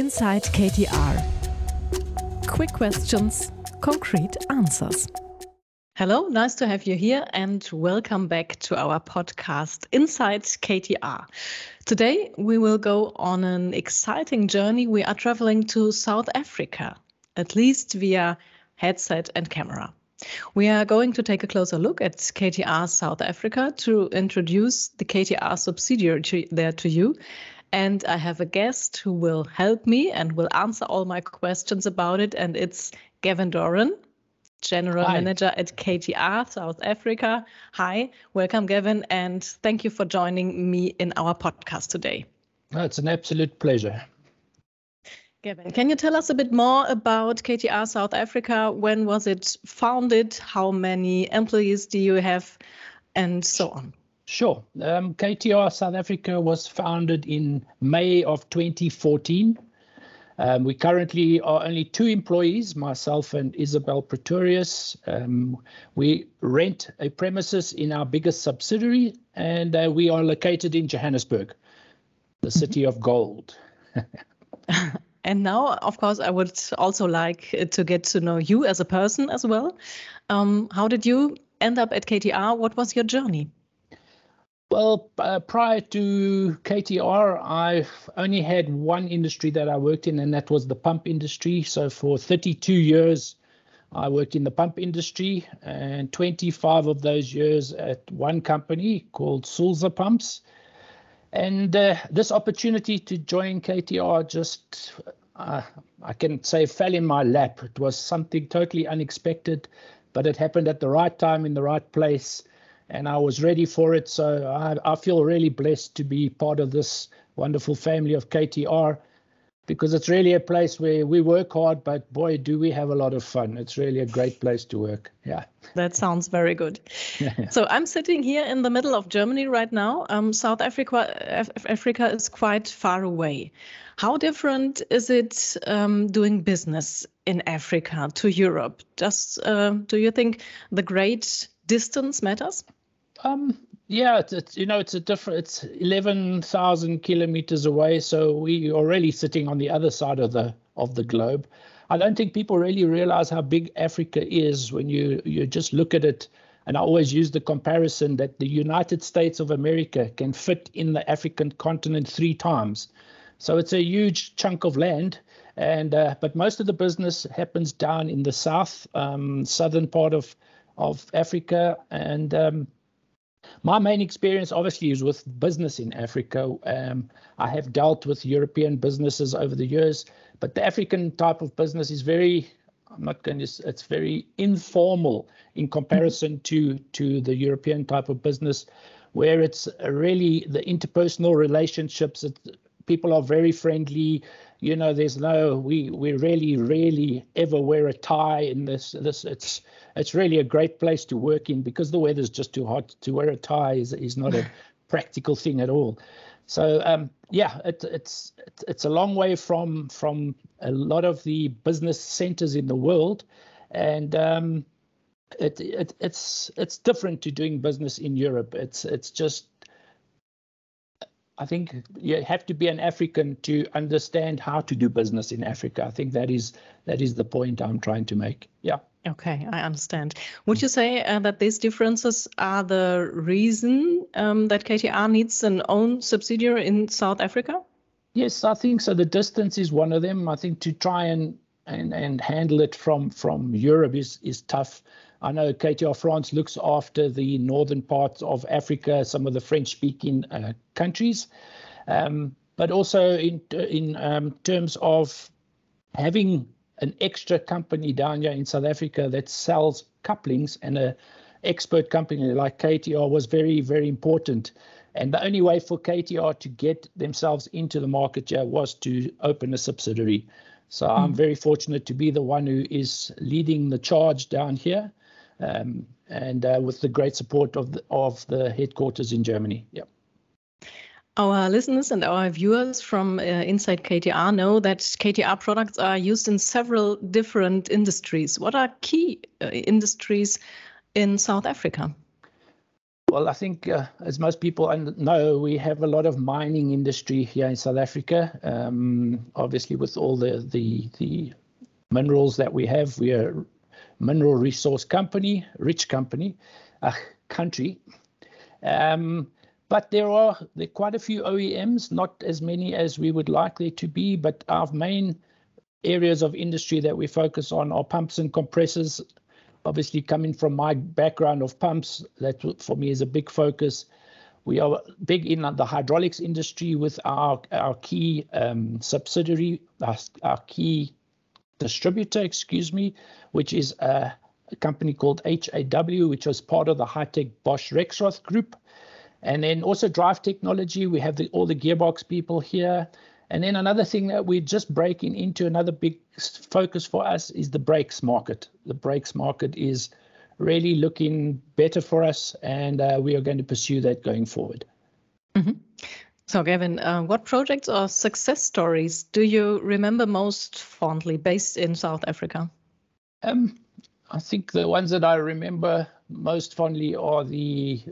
Inside KTR. Quick questions, concrete answers. Hello, nice to have you here and welcome back to our podcast Inside KTR. Today we will go on an exciting journey. We are traveling to South Africa, at least via headset and camera. We are going to take a closer look at KTR South Africa to introduce the KTR subsidiary there to you. And I have a guest who will help me and will answer all my questions about it. And it's Gavin Doran, General Hi. Manager at KTR South Africa. Hi, welcome, Gavin, and thank you for joining me in our podcast today. it's an absolute pleasure. Gavin, can you tell us a bit more about KTR South Africa? When was it founded? How many employees do you have? And so on. Sure. Um, KTR South Africa was founded in May of 2014. Um, we currently are only two employees, myself and Isabel Pretorius. Um, we rent a premises in our biggest subsidiary, and uh, we are located in Johannesburg, the city of gold. And now, of course, I would also like to get to know you as a person as well. Um, how did you end up at KTR? What was your journey? Well, uh, prior to KTR, I only had one industry that I worked in, and that was the pump industry. So for 32 years, I worked in the pump industry, and 25 of those years at one company called Sulzer Pumps. And uh, this opportunity to join KTR just, uh, I can say, fell in my lap. It was something totally unexpected, but it happened at the right time in the right place. And I was ready for it. So I, I feel really blessed to be part of this wonderful family of KTR because it's really a place where we work hard, but boy, do we have a lot of fun. It's really a great place to work. Yeah. That sounds very good. so I'm sitting here in the middle of Germany right now. Um, South Africa, Africa is quite far away. How different is it um, doing business in Africa to Europe? Just uh, do you think the great distance matters? Um, yeah, it's, it's, you know it's a different. It's eleven thousand kilometers away, so we are really sitting on the other side of the of the globe. I don't think people really realize how big Africa is when you you just look at it. And I always use the comparison that the United States of America can fit in the African continent three times. So it's a huge chunk of land. And uh, but most of the business happens down in the south, um, southern part of of Africa, and um, my main experience, obviously, is with business in Africa. Um, I have dealt with European businesses over the years, but the African type of business is very, I'm not going to, it's very informal in comparison to, to the European type of business, where it's really the interpersonal relationships. It, people are very friendly. You know, there's no, we, we really, really ever wear a tie in this. This, it's, it's really a great place to work in because the weather's just too hot to wear a tie is, is not a practical thing at all. So um, yeah, it, it's it's a long way from from a lot of the business centers in the world, and um, it, it it's it's different to doing business in Europe. It's it's just I think you have to be an African to understand how to do business in Africa. I think that is that is the point I'm trying to make. Yeah. Okay, I understand. Would you say uh, that these differences are the reason um, that KTR needs an own subsidiary in South Africa? Yes, I think so. The distance is one of them. I think to try and and, and handle it from from Europe is is tough. I know KTR France looks after the northern parts of Africa, some of the French-speaking uh, countries, um, but also in in um, terms of having an extra company down here in South Africa that sells couplings and a expert company like KTR was very, very important. And the only way for KTR to get themselves into the market here was to open a subsidiary. So. I'm very fortunate to be the one who is leading the charge down here, um, and uh, with the great support of the, of the headquarters in Germany. Yeah. Our listeners and our viewers from uh, Inside KTR know that KTR products are used in several different industries. What are key uh, industries in South Africa? Well, I think, uh, as most people know, we have a lot of mining industry here in South Africa. Um, obviously, with all the, the the minerals that we have, we are mineral resource company, rich company, a country. Um, but there are there are quite a few OEMs, not as many as we would like there to be. But our main areas of industry that we focus on are pumps and compressors, obviously coming from my background of pumps, that for me is a big focus. We are big in the hydraulics industry with our our key um, subsidiary, our, our, key distributor, excuse me, which is a, a company called HAW, which was part of the Hytec Bosch Rexroth group. And then also drive technology, we have the, all the gearbox people here. And then another thing that we're just breaking into, another big focus for us is the brakes market. The brakes market is really looking better for us, and uh, we are going to pursue that going forward. Mm-hmm. So, Gavin, uh, what projects or success stories do you remember most fondly based in South Africa? Um, I think the ones that I remember most fondly are the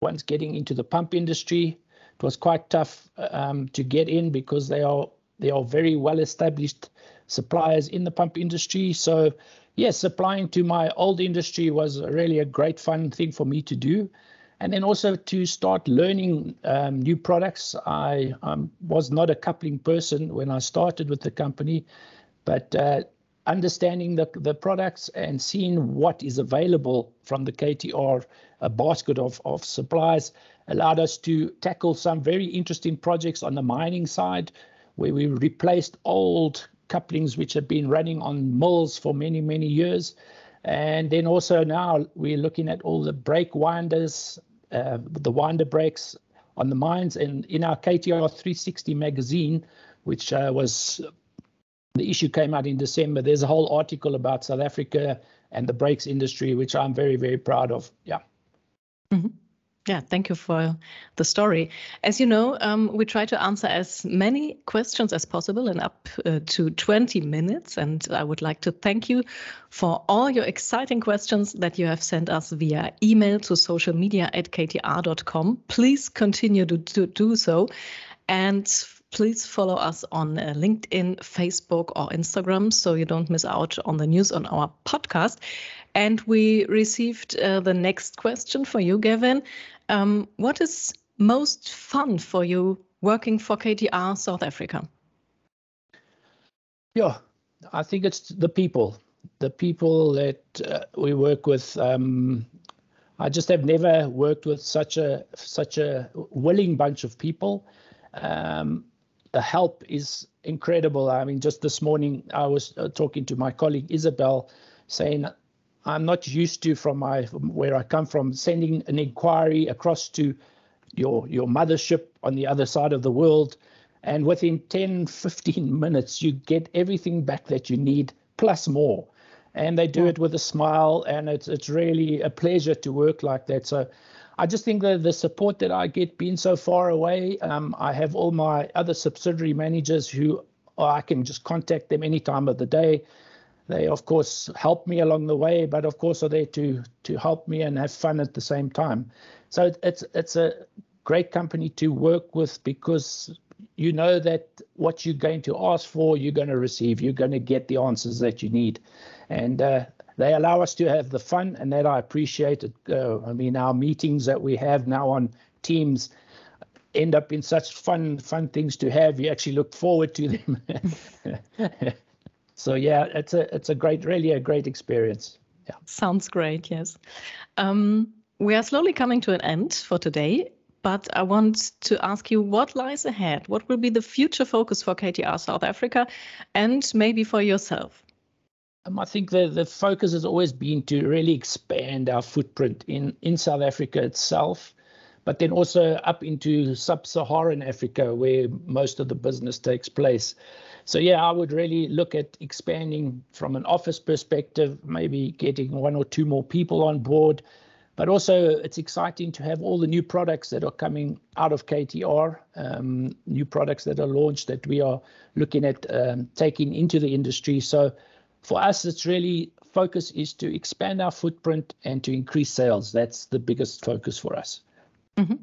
ones getting into the pump industry. It was quite tough um, to get in because they are they are very well established suppliers in the pump industry. So yes, supplying to my old industry was really a great fun thing for me to do. And then also to start learning um, new products. I um, was not a coupling person when I started with the company, but uh, understanding the, the products and seeing what is available from the KTR a basket of, of supplies allowed us to tackle some very interesting projects on the mining side where we replaced old couplings which have been running on mills for many, many years. And then also now we're looking at all the brake winders, uh, the winder brakes on the mines. And in our KTR 360 magazine, which uh, was the issue came out in December, there's a whole article about South Africa and the brakes industry, which I'm very, very proud of. Yeah. Mm-hmm. Yeah, thank you for the story. As you know, um, we try to answer as many questions as possible in up uh, to 20 minutes. And I would like to thank you for all your exciting questions that you have sent us via email to social media at ktr.com. Please continue to, to do so. And please follow us on uh, LinkedIn, Facebook, or Instagram so you don't miss out on the news on our podcast. And we received uh, the next question for you, Gavin. Um, what is most fun for you working for KTR South Africa? Yeah, I think it's the people, the people that uh, we work with. Um, I just have never worked with such a such a willing bunch of people. Um, the help is incredible. I mean, just this morning I was uh, talking to my colleague Isabel, saying I'm not used to from my from where I come from sending an inquiry across to your your mothership on the other side of the world. And within 10 15 minutes you get everything back that you need plus more. And they do it with a smile and it's it's really a pleasure to work like that. So I just think that the support that I get being so far away, um, I have all my other subsidiary managers who I can just contact them any time of the day. They of course help me along the way, but of course are there to to help me and have fun at the same time. So it's it's a great company to work with because you know that what you're going to ask for, you're going to receive. You're going to get the answers that you need, and uh, they allow us to have the fun, and that I appreciate. It. Uh, I mean, our meetings that we have now on Teams end up in such fun fun things to have. You actually look forward to them. so yeah, it's a it's a great, really a great experience. Yeah. Sounds great. Yes. Um, we are slowly coming to an end for today, but I want to ask you what lies ahead. What will be the future focus for KTR South Africa, and maybe for yourself? Um, I think the, the focus has always been to really expand our footprint in, in South Africa itself, but then also up into sub Saharan Africa, where most of the business takes place. So yeah, I would really look at expanding from an office perspective, maybe getting one or two more people on board. But also, it's exciting to have all the new products that are coming out of KTR, um, new products that are launched that we are looking at um, taking into the industry. So, for us, it's really focus is to expand our footprint and to increase sales. That's the biggest focus for us. Mm-hmm.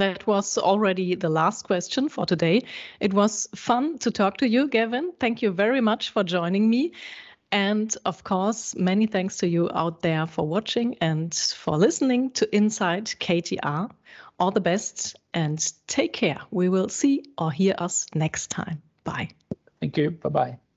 That was already the last question for today. It was fun to talk to you, Gavin. Thank you very much for joining me. And of course, many thanks to you out there for watching and for listening to Inside KTR. All the best and take care. We will see or hear us next time. Bye. Thank you. Bye bye.